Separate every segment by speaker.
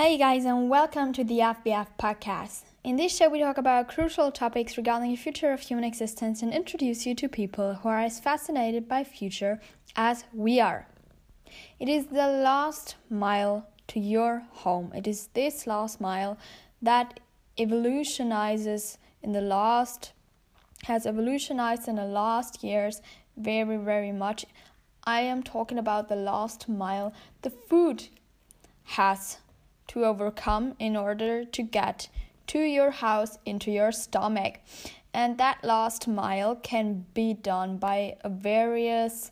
Speaker 1: Hey guys, and welcome to the FBF podcast. In this show, we talk about crucial topics regarding the future of human existence and introduce you to people who are as fascinated by future as we are. It is the last mile to your home. It is this last mile that evolutionizes in the last has evolutionized in the last years very very much. I am talking about the last mile the food has to overcome in order to get to your house into your stomach. And that last mile can be done by various,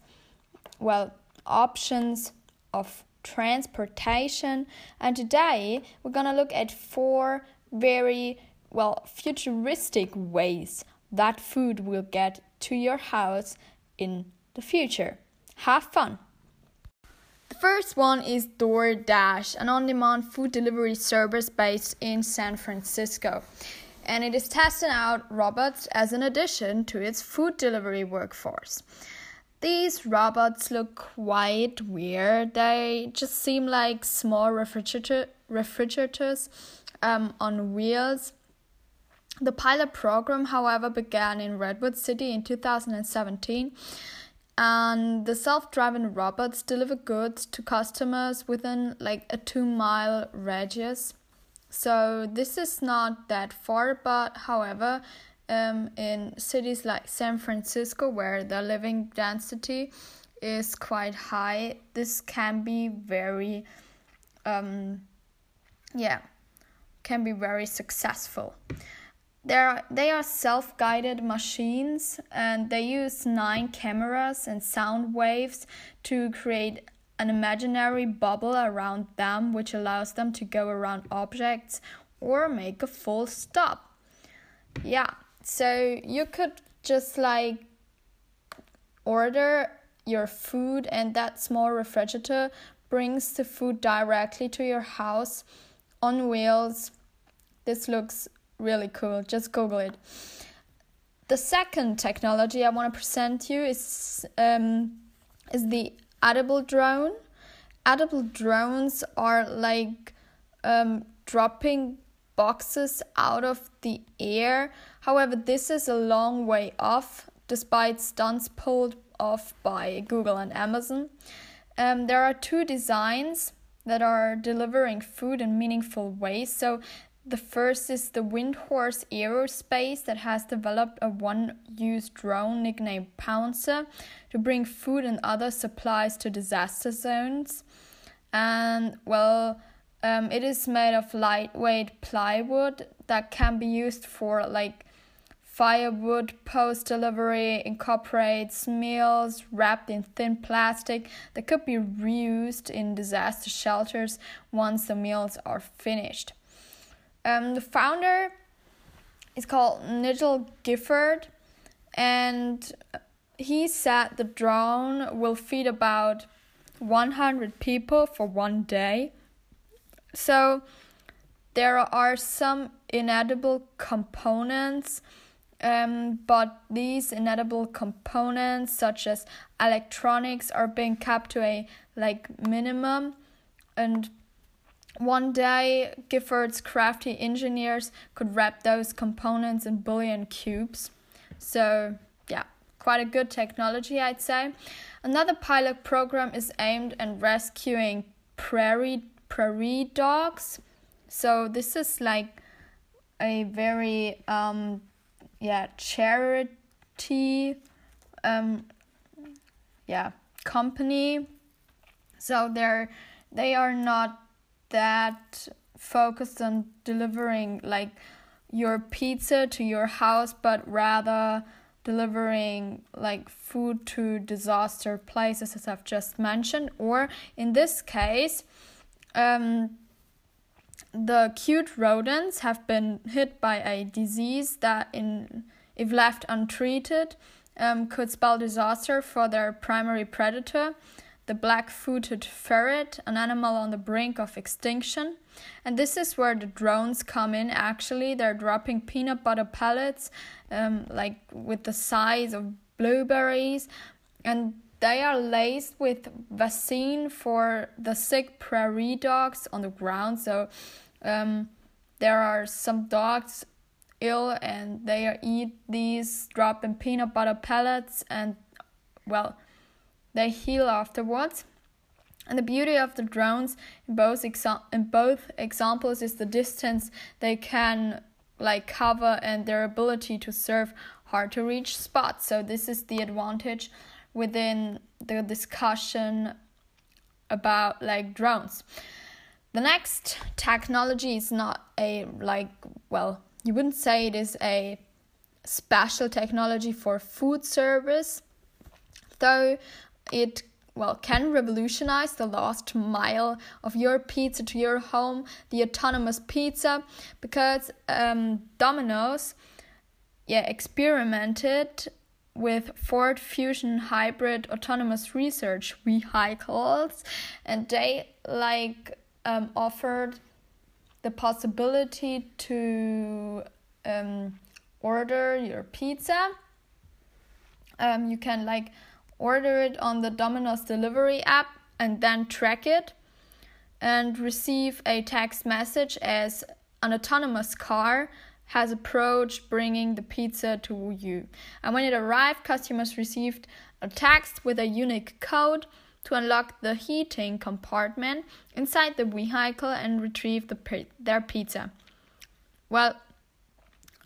Speaker 1: well, options of transportation. And today we're gonna look at four very, well, futuristic ways that food will get to your house in the future. Have fun! First one is DoorDash, an on demand food delivery service based in San Francisco. And it is testing out robots as an addition to its food delivery workforce. These robots look quite weird. They just seem like small refrigerator, refrigerators um, on wheels. The pilot program, however, began in Redwood City in 2017 and the self-driving robots deliver goods to customers within like a 2 mile radius. So this is not that far but however um, in cities like san francisco where the living density is quite high this can be very um, yeah can be very successful they're, they are self guided machines and they use nine cameras and sound waves to create an imaginary bubble around them, which allows them to go around objects or make a full stop. Yeah, so you could just like order your food, and that small refrigerator brings the food directly to your house on wheels. This looks really cool. Just Google it. The second technology I want to present you is um, is the edible drone. Edible drones are like um, dropping boxes out of the air. However, this is a long way off, despite stunts pulled off by Google and Amazon. Um, there are two designs that are delivering food in meaningful ways. So the first is the Windhorse Aerospace that has developed a one use drone nicknamed Pouncer to bring food and other supplies to disaster zones. And well, um, it is made of lightweight plywood that can be used for like firewood post delivery, incorporates meals wrapped in thin plastic that could be reused in disaster shelters once the meals are finished. Um, the founder is called Nigel Gifford, and he said the drone will feed about 100 people for one day. So there are some inedible components, um, but these inedible components, such as electronics, are being kept to a like minimum, and one day, Gifford's crafty engineers could wrap those components in bouillon cubes. So, yeah, quite a good technology, I'd say. Another pilot program is aimed at rescuing prairie prairie dogs. So this is like a very um yeah charity um yeah company. So they're they are not that focused on delivering like your pizza to your house, but rather delivering like food to disaster places, as I've just mentioned. Or in this case, um, the cute rodents have been hit by a disease that, in if left untreated, um, could spell disaster for their primary predator the black footed ferret, an animal on the brink of extinction. And this is where the drones come in actually. They're dropping peanut butter pellets, um, like with the size of blueberries. And they are laced with vaccine for the sick prairie dogs on the ground. So um, there are some dogs ill and they eat these drop in peanut butter pellets and well they heal afterwards. And the beauty of the drones in both exa- in both examples is the distance they can like cover and their ability to serve hard to reach spots. So this is the advantage within the discussion about like drones. The next technology is not a like well, you wouldn't say it is a special technology for food service, though it well can revolutionize the last mile of your pizza to your home the autonomous pizza because um, domino's yeah experimented with ford fusion hybrid autonomous research vehicles and they like um, offered the possibility to um, order your pizza. Um, you can like order it on the Domino's delivery app and then track it and receive a text message as an autonomous car has approached bringing the pizza to you. And when it arrived, customers received a text with a unique code to unlock the heating compartment inside the vehicle and retrieve the, their pizza. Well,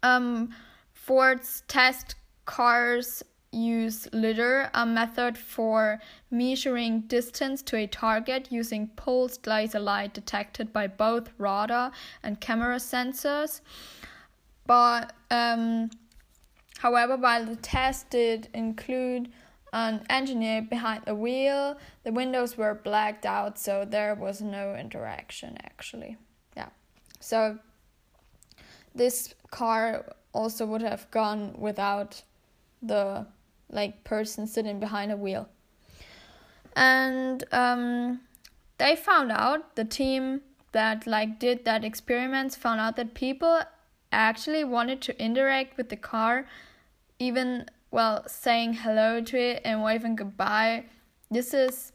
Speaker 1: um, Ford's test cars use lidar, a method for measuring distance to a target using pulsed laser light detected by both radar and camera sensors. But um, however, while the test did include an engineer behind the wheel, the windows were blacked out, so there was no interaction actually. Yeah, so this car also would have gone without the like person sitting behind a wheel. And um, they found out the team that like did that experiments found out that people actually wanted to interact with the car, even well saying hello to it and waving goodbye. This is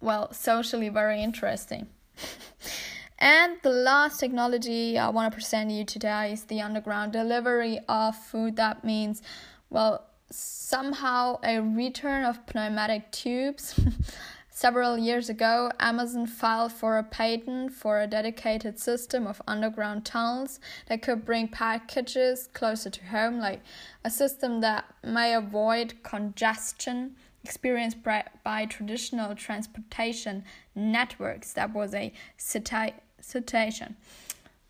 Speaker 1: well socially very interesting. and the last technology I want to present you today is the underground delivery of food. That means well somehow a return of pneumatic tubes. Several years ago, Amazon filed for a patent for a dedicated system of underground tunnels that could bring packages closer to home, like a system that may avoid congestion experienced by, traditional transportation networks. That was a citation.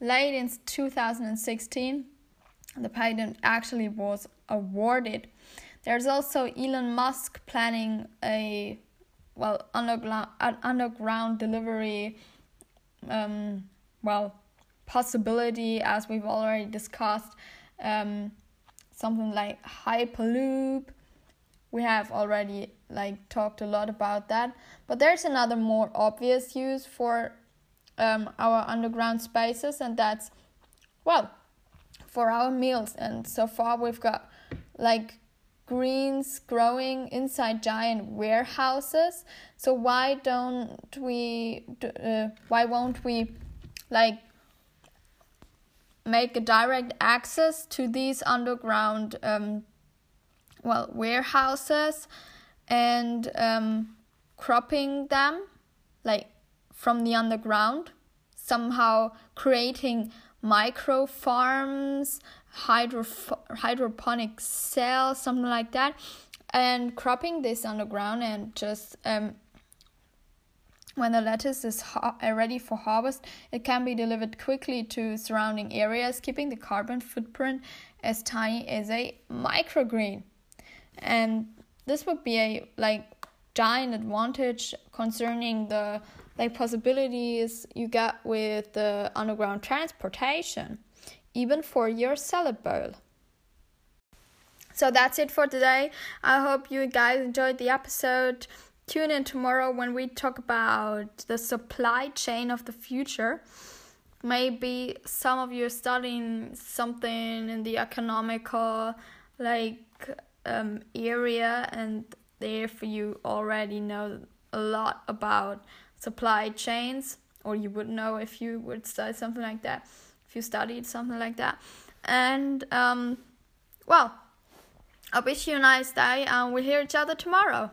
Speaker 1: Late in 2016, the patent actually was awarded. There's also Elon Musk planning a well underground underground delivery um, well possibility as we've already discussed um, something like hyperloop. We have already like talked a lot about that. But there's another more obvious use for um, our underground spaces and that's well for our meals and so far we've got like greens growing inside giant warehouses. So why don't we? Uh, why won't we, like, make a direct access to these underground, um, well, warehouses, and um, cropping them, like, from the underground, somehow creating micro farms hydro hydroponic cells, something like that, and cropping this underground and just um, when the lettuce is uh, ready for harvest, it can be delivered quickly to surrounding areas, keeping the carbon footprint as tiny as a microgreen. And this would be a like giant advantage concerning the like possibilities you get with the underground transportation even for your salad bowl. So that's it for today. I hope you guys enjoyed the episode. Tune in tomorrow when we talk about the supply chain of the future. Maybe some of you are studying something in the economical like um, area and therefore you already know a lot about supply chains, or you would know if you would study something like that, if you studied something like that. And um, well, I wish you a nice day, and we'll hear each other tomorrow.